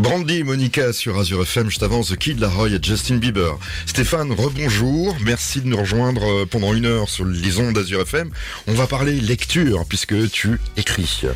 Brandy Monica sur Azure FM, juste avant The Kid Laroi et Justin Bieber. Stéphane, rebonjour, merci de nous rejoindre euh, pendant une heure sur les ondes d'Azure FM. On va parler lecture puisque tu écris.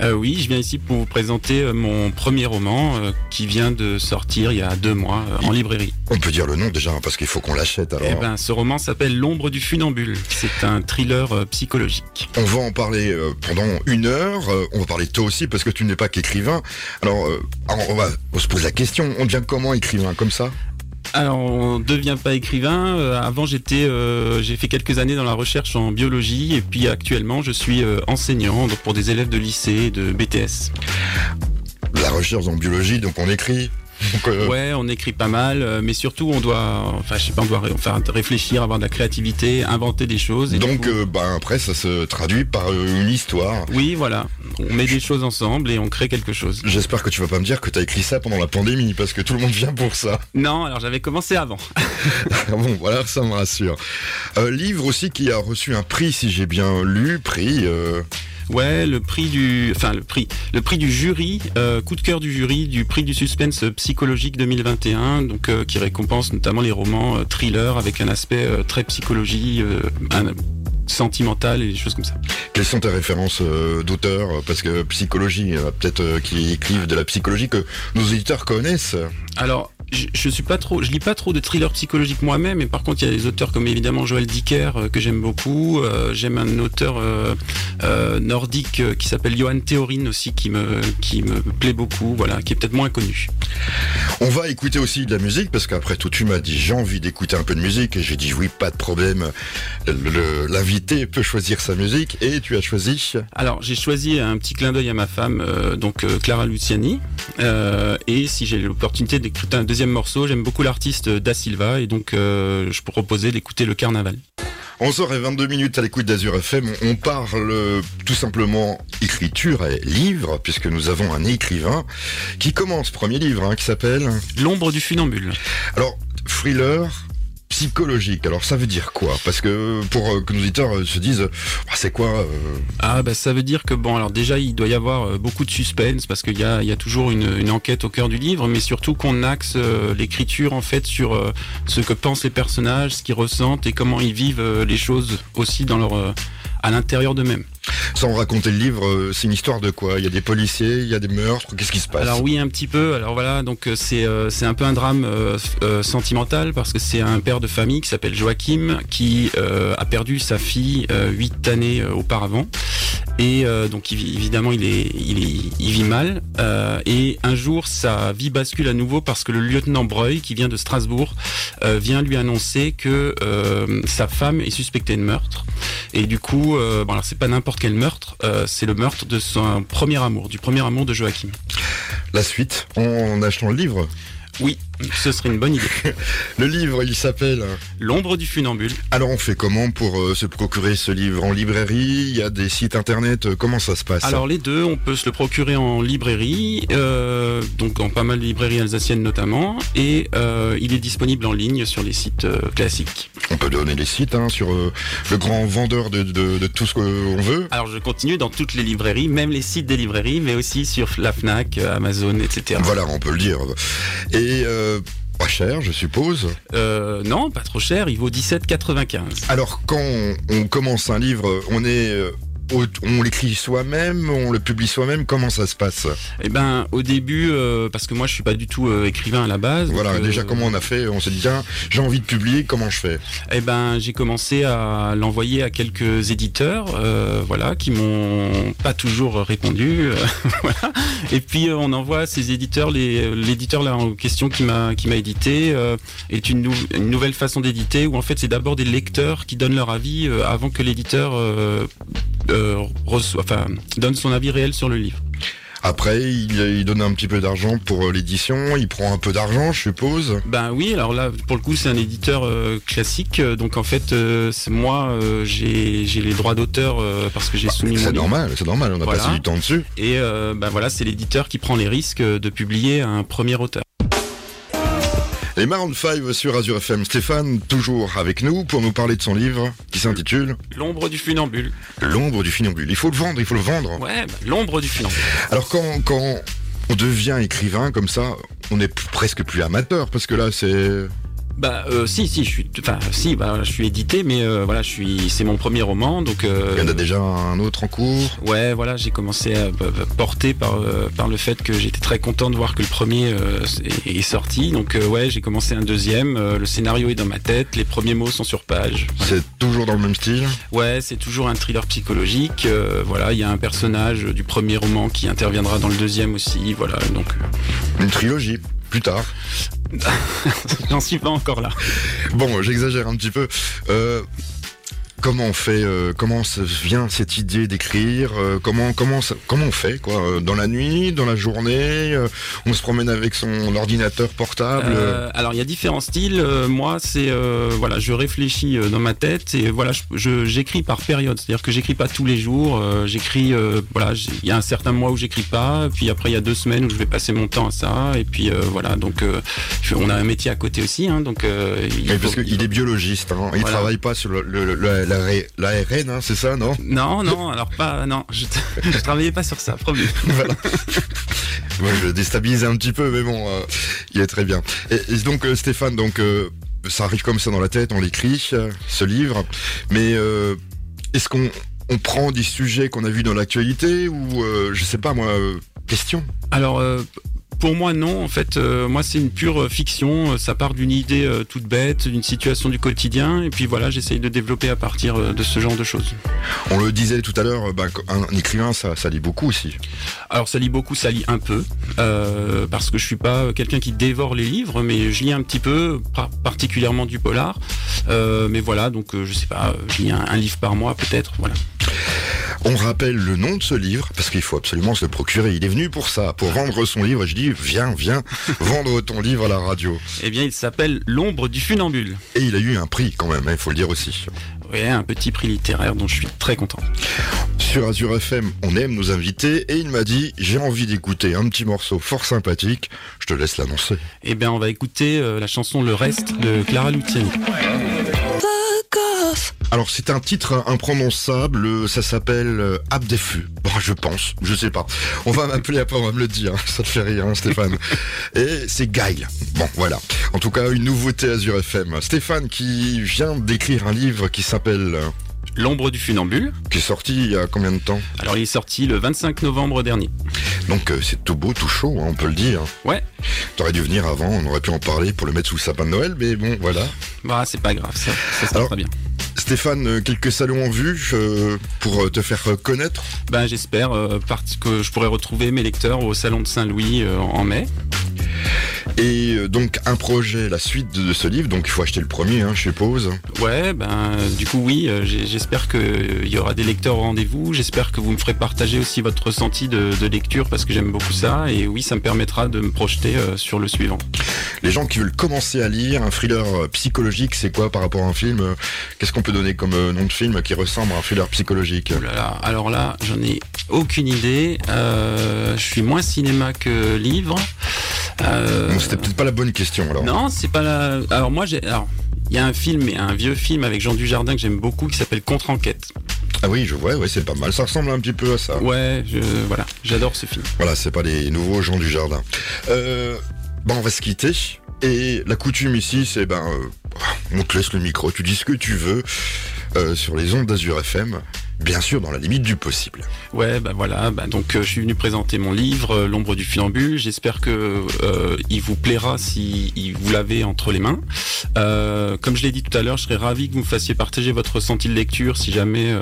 Euh, oui, je viens ici pour vous présenter euh, mon premier roman euh, qui vient de sortir il y a deux mois euh, en librairie. On peut dire le nom déjà parce qu'il faut qu'on l'achète alors. Eh ben, ce roman s'appelle L'ombre du funambule. C'est un thriller euh, psychologique. On va en parler euh, pendant une heure. Euh, on va parler de toi aussi parce que tu n'es pas qu'écrivain. Alors, euh, alors, on va on se pose la question. On devient comment écrivain comme ça? Alors, on devient pas écrivain. Euh, avant, j'étais, euh, j'ai fait quelques années dans la recherche en biologie et puis actuellement, je suis euh, enseignant pour des élèves de lycée et de BTS. La recherche en biologie, donc on écrit. Donc, euh, Ouais, on écrit pas mal, euh, mais surtout, on doit, enfin, je sais pas, on doit enfin, réfléchir, avoir de la créativité, inventer des choses. et Donc, coup- euh, ben, après, ça se traduit par une histoire. Oui, voilà. On met des choses ensemble et on crée quelque chose. J'espère que tu vas pas me dire que tu as écrit ça pendant la pandémie, parce que tout le monde vient pour ça. Non, alors j'avais commencé avant. bon, voilà, ça me rassure. Euh, livre aussi qui a reçu un prix, si j'ai bien lu, prix. Ouais, le prix du, enfin le prix, le prix du jury, euh, coup de cœur du jury du prix du suspense psychologique 2021, donc euh, qui récompense notamment les romans euh, thrillers avec un aspect euh, très psychologie, un- sentimental et des choses comme ça. quelles sont tes références euh, d'auteurs Parce que psychologie, a peut-être euh, qui écrivent de la psychologie que nos éditeurs connaissent. Alors, je, je suis pas trop, je lis pas trop de thrillers psychologiques moi-même, mais par contre, il y a des auteurs comme évidemment Joël Dicker euh, que j'aime beaucoup. Euh, j'aime un auteur euh, euh, nordique euh, qui s'appelle Johan Theorin aussi, qui me, qui me plaît beaucoup, voilà, qui est peut-être moins connu. On va écouter aussi de la musique, parce qu'après tout, tu m'as dit j'ai envie d'écouter un peu de musique, et j'ai dit oui, pas de problème. Le- le- L'invité peut choisir sa musique, et tu as choisi. Alors, j'ai choisi un petit clin d'œil à ma femme, euh, donc euh, Clara Luciani. Euh, et si j'ai l'opportunité d'écouter un deuxième morceau, j'aime beaucoup l'artiste Da Silva, et donc je proposais d'écouter le Carnaval. 11h22 minutes à l'écoute d'Azur FM. On parle tout simplement écriture et livre, puisque nous avons un écrivain qui commence premier livre, hein, qui s'appelle. L'ombre du funambule. Alors, thriller psychologique. Alors, ça veut dire quoi? Parce que pour euh, que nos auditeurs euh, se disent, Ah, c'est quoi euh, Ah bah ça veut dire que bon alors déjà il doit y avoir beaucoup de suspense parce qu'il y a, y a toujours une, une enquête au cœur du livre mais surtout qu'on axe l'écriture en fait sur ce que pensent les personnages, ce qu'ils ressentent et comment ils vivent les choses aussi dans leur à l'intérieur d'eux-mêmes. Sans raconter le livre, euh, c'est une histoire de quoi? Il y a des policiers, il y a des meurtres, qu'est-ce qui se passe? Alors oui un petit peu. Alors voilà donc euh, c'est euh, c'est un peu un drame euh, sentimental parce que c'est un père de famille qui s'appelle Joachim qui euh, a perdu sa fille euh, huit années auparavant. Et euh, donc évidemment il est il est il vit mal. Euh, et un jour sa vie bascule à nouveau parce que le lieutenant Breuil qui vient de Strasbourg euh, vient lui annoncer que euh, sa femme est suspectée de meurtre et du coup euh, bon c'est pas n'importe quel meurtre euh, c'est le meurtre de son premier amour du premier amour de Joachim. La suite, en achetant le livre. Oui, ce serait une bonne idée. Le livre, il s'appelle. L'ombre du funambule. Alors, on fait comment pour euh, se procurer ce livre en librairie? Il y a des sites internet, euh, comment ça se passe? Alors les deux, on peut se le procurer en librairie, euh, donc en pas mal de librairies alsaciennes notamment, et il est disponible en ligne sur les sites classiques. On peut donner les sites hein, sur le grand vendeur de, de- de tout ce qu'on veut. Alors je continue dans toutes les librairies, même les sites des librairies, mais aussi sur la Fnac, Amazon, etc. Voilà, on peut le dire. Et euh, pas cher, je suppose. Euh, non, pas trop cher, il vaut 17,95. Alors, quand on, commence un livre, on est, euh, on l'écrit soi-même, on le publie soi-même. Comment ça se passe Eh ben, au début, euh, parce que moi je suis pas du tout euh, écrivain à la base. Voilà, donc, euh, déjà comment on a fait On s'est dit tiens, j'ai envie de publier, comment je fais Eh ben, j'ai commencé à l'envoyer à quelques éditeurs, euh, voilà, qui m'ont pas toujours répondu, voilà. Et puis on envoie ces éditeurs, l'éditeur là en question qui m'a qui m'a édité euh, est une, nou- une nouvelle façon d'éditer où en fait c'est d'abord des lecteurs qui donnent leur avis euh, avant que l'éditeur reçoit, enfin donne son avis réel sur le livre. Après, il, il donne un petit peu d'argent pour euh, l'édition, il prend un peu d'argent, je suppose. Ben oui, alors là, pour le coup, c'est un éditeur euh, classique. euh, Donc en fait, euh, c'est moi, euh, j'ai j'ai les droits d'auteur euh, parce que j'ai soumis mon C'est livre. normal, c'est normal, on a Voilà. passé du temps dessus. Et euh, ben voilà, c'est l'éditeur qui prend les risques euh, de publier un premier auteur. Les Maroon 5 sur Azure FM. Stéphane, toujours avec nous pour nous parler de son livre qui s'intitule L'ombre du funambule. L'ombre du funambule. Il faut le vendre, il faut le vendre. Ouais, bah, l'ombre du funambule. Alors quand, quand on devient écrivain comme ça, on est presque plus amateur parce que là c'est bah euh, si si je suis enfin si bah je suis édité mais euh, voilà je suis c'est mon premier roman donc euh, il y en a déjà un autre en cours. Ouais voilà j'ai commencé à porter par par le fait que j'étais très content de voir que le premier est, sorti donc ouais j'ai commencé un deuxième le scénario est dans ma tête les premiers mots sont sur page. C'est toujours dans le même style? Ouais c'est toujours un thriller psychologique voilà il y a un personnage du premier roman qui interviendra dans le deuxième aussi voilà donc une trilogie plus tard. J'en suis pas encore là. Bon, j'exagère un petit peu. Euh, comment on fait, euh, comment vient cette idée d'écrire, euh, comment comment comment on fait quoi, euh, dans la nuit, dans la journée, on se promène avec son ordinateur portable. alors il y a différents styles. moi c'est voilà, je réfléchis dans ma tête et voilà, je j'écris par période, c'est-à-dire que j'écris pas tous les jours. j'écris voilà, il y a un certain mois où j'écris pas, puis après il y a deux semaines où je vais passer mon temps à ça et puis voilà donc on a un métier à côté aussi, hein, donc. Il parce qu'il est biologiste, hein, il travaille pas sur le, le, le l'ARN, hein, c'est ça, non? Non, non, alors pas, non, je, je travaillais pas sur ça, promis. voilà. Moi, je déstabilise un petit peu, mais bon, euh, il est très bien. Et, donc, euh, Stéphane, donc, euh, ça arrive comme ça dans la tête, on l'écrit, ce livre, mais est-ce qu'on on prend des sujets qu'on a vus dans l'actualité ou, je sais pas moi, question Alors, pour moi, non. En fait, euh, moi, c'est une pure euh, fiction. Ça part d'une idée euh, toute bête, d'une situation du quotidien. Et puis voilà, j'essaye de développer à partir de ce genre de choses. On le disait tout à l'heure, bah, un, écrivain, ça, lit beaucoup aussi. Alors, ça lit beaucoup, ça lit un peu. parce que je suis pas quelqu'un qui dévore les livres, mais je lis un petit peu, particulièrement du polar. mais voilà, donc je sais pas, je lis un livre par mois peut-être. Voilà. On rappelle le nom de ce livre, parce qu'il faut absolument se le procurer. Il est venu pour ça, pour vendre son livre. je dis, viens, viens, vendre ton livre à la radio. Eh bien, il s'appelle L'ombre du funambule. Et il a eu un prix quand même, hein, il faut le dire aussi. Oui, un petit prix littéraire dont je suis très content. Sur Azure FM, on aime nos invités et il m'a dit j'ai envie d'écouter un petit morceau fort sympathique. Je te laisse l'annoncer. Eh bien, on va écouter euh, la chanson Le Reste de Clara Luciani. Alors c'est un titre imprononçable, ça s'appelle euh, Abdefu. Bon, je pense, je sais pas. On va m'appeler après, on va me le dire. Ça te fait rire, hein, Stéphane. Et c'est Gail. Bon, voilà. En tout cas, une nouveauté Azure FM. Stéphane qui vient d'écrire un livre qui s'appelle euh, L'ombre du funambule. Qui est sorti il y a combien de temps? Alors il est sorti le 25 novembre dernier. Donc euh, c'est tout beau, tout chaud, hein, on peut le dire. Ouais. T'aurais dû venir avant, on aurait pu en parler pour le mettre sous le sapin de Noël, mais bon, voilà. Bah c'est pas grave, ça, ça sera très bien. Stéphane, euh, quelques salons en vue euh, pour euh, te faire connaître? Ben, J'espère que je pourrai retrouver mes lecteurs au salon de Saint-Louis en mai. Et donc un projet, la suite de, ce livre, donc il faut acheter le premier, hein, je suppose. Ouais, ben du coup oui, j'espère qu'il y aura des lecteurs au rendez-vous, j'espère que vous me ferez partager aussi votre ressenti de, lecture parce que j'aime beaucoup ça, et oui, ça me permettra de me projeter sur le suivant. Les gens qui veulent commencer à lire un thriller psychologique, c'est quoi par rapport à un film Qu'est-ce qu'on peut donner comme euh, nom de film qui ressemble à un thriller psychologique? Alors là, j'en ai aucune idée. Euh, je suis moins cinéma que livre. Euh, c'était peut-être pas la bonne question alors. Non, c'est pas la. Alors moi, j'ai. Alors, il y a un film, un vieux film avec Jean Dujardin que j'aime beaucoup qui s'appelle Contre-enquête. Ah oui, je vois, ouais, c'est pas mal. Ça ressemble un petit peu à ça. Ouais, voilà, j'adore ce film. Voilà, c'est pas les nouveaux Jean Dujardin. Euh, bon, on va se quitter. Et la coutume ici, c'est ben, on te laisse le micro, tu dis ce que tu veux euh, sur les ondes d'Azur FM bien sûr dans la limite du possible. Ouais, bah voilà, bah donc euh, je suis venu présenter mon livre euh, L'ombre du funambule. J'espère que euh, il vous plaira si vous l'avez entre les mains. comme je l'ai dit tout à l'heure, je serais ravi que vous me fassiez partager votre ressenti de lecture si jamais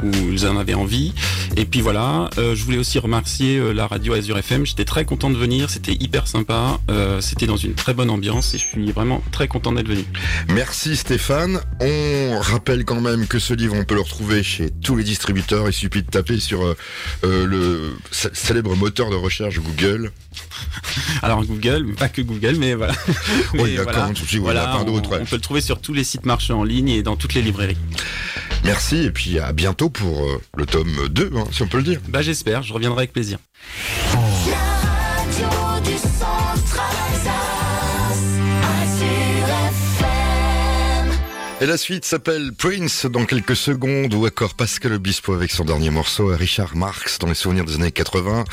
vous en avez envie. Et puis voilà, je voulais aussi remercier la radio Azure FM. J'étais très content de venir, c'était hyper sympa, c'était dans une très bonne ambiance et je suis vraiment très content d'être venu. Merci Stéphane. On rappelle quand même que ce livre on peut le retrouver chez tous les distributeurs. Il suffit de taper sur euh, euh, le célèbre moteur de recherche Google. Alors Google, pas que Google, mais voilà. oui, d'accord, voilà, on, on, peut le trouver sur tous les sites marchands en ligne et dans toutes les librairies. Merci et puis à bientôt pour euh, le tome 2, hein, si on peut le dire. Bah j'espère, je reviendrai avec plaisir. Et la suite s'appelle Prince dans quelques secondes ou encore Pascal Obispo avec son dernier morceau Richard Marx dans les souvenirs des années 80.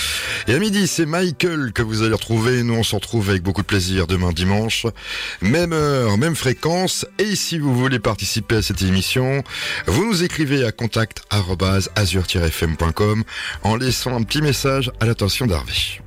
Et à midi, c'est Michael que vous allez retrouver. Nous, on se retrouve avec beaucoup de plaisir demain dimanche. Même heure, même fréquence. Et si vous voulez participer à cette émission, vous nous écrivez à contact azur-fm.com en laissant un petit message à l'attention d'Harvey.